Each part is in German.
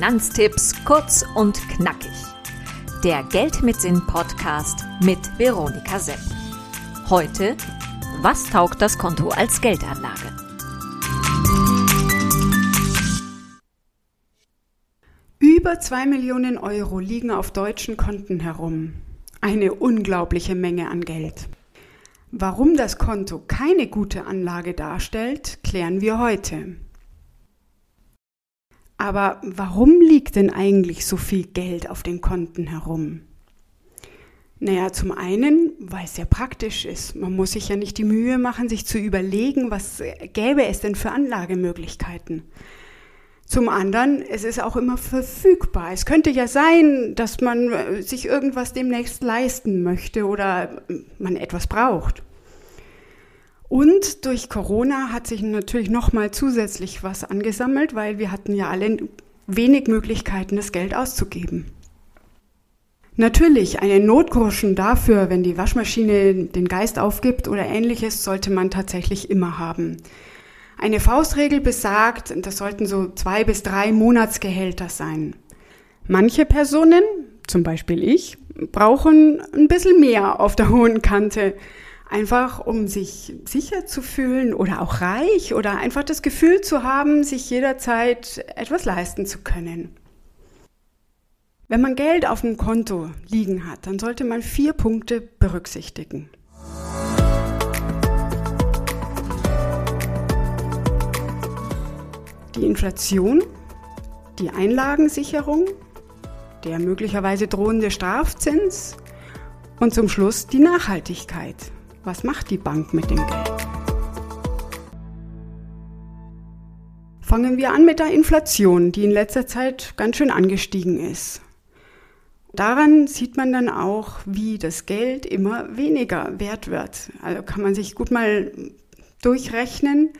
Finanztipps kurz und knackig. Der Geld mit Sinn Podcast mit Veronika Sepp. Heute, was taugt das Konto als Geldanlage? Über zwei Millionen Euro liegen auf deutschen Konten herum. Eine unglaubliche Menge an Geld. Warum das Konto keine gute Anlage darstellt, klären wir heute. Aber warum liegt denn eigentlich so viel Geld auf den Konten herum? Naja, zum einen, weil es sehr praktisch ist. Man muss sich ja nicht die Mühe machen, sich zu überlegen, was gäbe es denn für Anlagemöglichkeiten. Zum anderen, es ist auch immer verfügbar. Es könnte ja sein, dass man äh, sich irgendwas demnächst leisten möchte oder man etwas braucht. Und durch Corona hat sich natürlich nochmal zusätzlich was angesammelt, weil wir hatten ja alle wenig Möglichkeiten, das Geld auszugeben. Natürlich, einen Notgroschen dafür, wenn die Waschmaschine den Geist aufgibt oder ähnliches, sollte man tatsächlich immer haben. Eine Faustregel besagt, das sollten so zwei bis drei Monatsgehälter sein. Manche Personen, zum Beispiel ich, brauchen ein bisschen mehr auf der hohen Kante. Einfach um sich sicher zu fühlen oder auch reich oder einfach das Gefühl zu haben, sich jederzeit etwas leisten zu können. Wenn man Geld auf dem Konto liegen hat, dann sollte man vier Punkte berücksichtigen. Die Inflation, die Einlagensicherung, der möglicherweise drohende Strafzins und zum Schluss die Nachhaltigkeit. Was macht die Bank mit dem Geld? Fangen wir an mit der Inflation, die in letzter Zeit ganz schön angestiegen ist. Daran sieht man dann auch, wie das Geld immer weniger wert wird. Also kann man sich gut mal durchrechnen,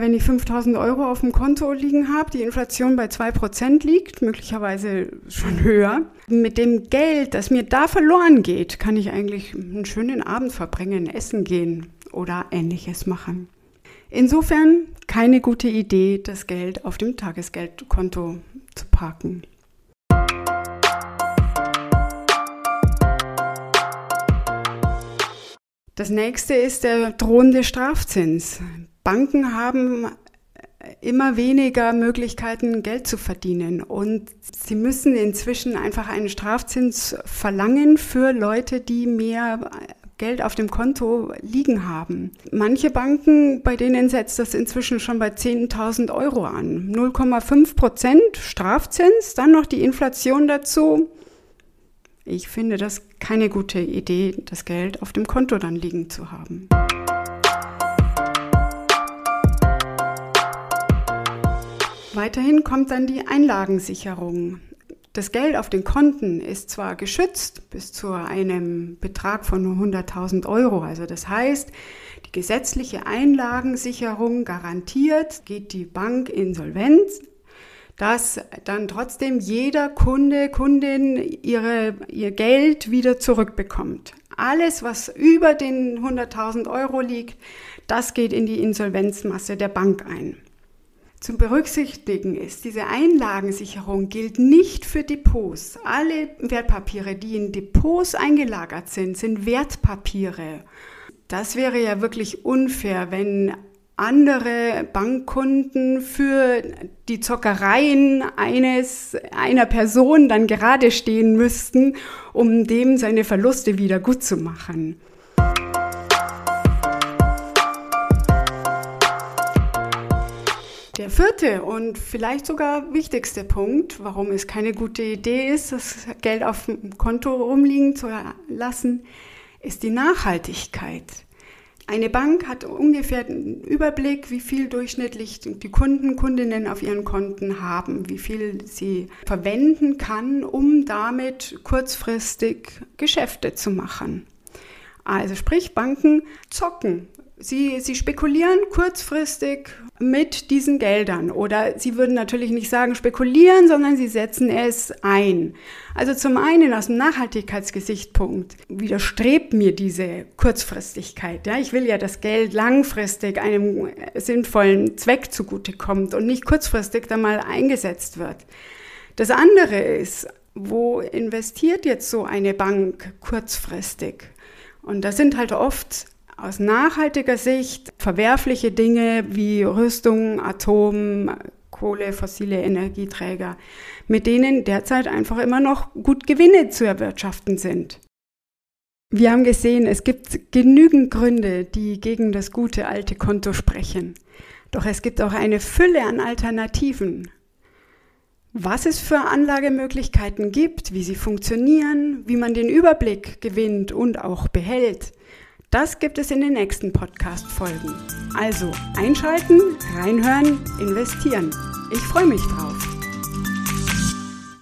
wenn ich 5000 Euro auf dem Konto liegen habe, die Inflation bei 2% liegt, möglicherweise schon höher, mit dem Geld, das mir da verloren geht, kann ich eigentlich einen schönen Abend verbringen, essen gehen oder ähnliches machen. Insofern keine gute Idee, das Geld auf dem Tagesgeldkonto zu parken. Das nächste ist der drohende Strafzins. Banken haben immer weniger Möglichkeiten, Geld zu verdienen. Und sie müssen inzwischen einfach einen Strafzins verlangen für Leute, die mehr Geld auf dem Konto liegen haben. Manche Banken, bei denen setzt das inzwischen schon bei 10.000 Euro an. 0,5 Prozent Strafzins, dann noch die Inflation dazu. Ich finde das keine gute Idee, das Geld auf dem Konto dann liegen zu haben. Weiterhin kommt dann die Einlagensicherung. Das Geld auf den Konten ist zwar geschützt bis zu einem Betrag von 100.000 Euro, also das heißt, die gesetzliche Einlagensicherung garantiert, geht die Bank insolvent, dass dann trotzdem jeder Kunde, Kundin ihre, ihr Geld wieder zurückbekommt. Alles, was über den 100.000 Euro liegt, das geht in die Insolvenzmasse der Bank ein. Zu berücksichtigen ist, diese Einlagensicherung gilt nicht für Depots. Alle Wertpapiere, die in Depots eingelagert sind, sind Wertpapiere. Das wäre ja wirklich unfair, wenn andere Bankkunden für die Zockereien eines, einer Person dann gerade stehen müssten, um dem seine Verluste wieder gut zu machen. Der vierte und vielleicht sogar wichtigste Punkt, warum es keine gute Idee ist, das Geld auf dem Konto rumliegen zu lassen, ist die Nachhaltigkeit. Eine Bank hat ungefähr einen Überblick, wie viel durchschnittlich die Kunden, Kundinnen auf ihren Konten haben, wie viel sie verwenden kann, um damit kurzfristig Geschäfte zu machen. Also sprich, Banken zocken Sie, sie spekulieren kurzfristig mit diesen Geldern oder sie würden natürlich nicht sagen spekulieren, sondern sie setzen es ein. Also zum einen aus dem Nachhaltigkeitsgesichtspunkt widerstrebt mir diese Kurzfristigkeit. Ja, ich will ja, dass Geld langfristig einem sinnvollen Zweck zugutekommt und nicht kurzfristig dann mal eingesetzt wird. Das andere ist, wo investiert jetzt so eine Bank kurzfristig? Und das sind halt oft aus nachhaltiger Sicht verwerfliche Dinge wie Rüstung, Atom, Kohle, fossile Energieträger, mit denen derzeit einfach immer noch gut Gewinne zu erwirtschaften sind. Wir haben gesehen, es gibt genügend Gründe, die gegen das gute alte Konto sprechen. Doch es gibt auch eine Fülle an Alternativen. Was es für Anlagemöglichkeiten gibt, wie sie funktionieren, wie man den Überblick gewinnt und auch behält, das gibt es in den nächsten Podcast-Folgen. Also einschalten, reinhören, investieren. Ich freue mich drauf.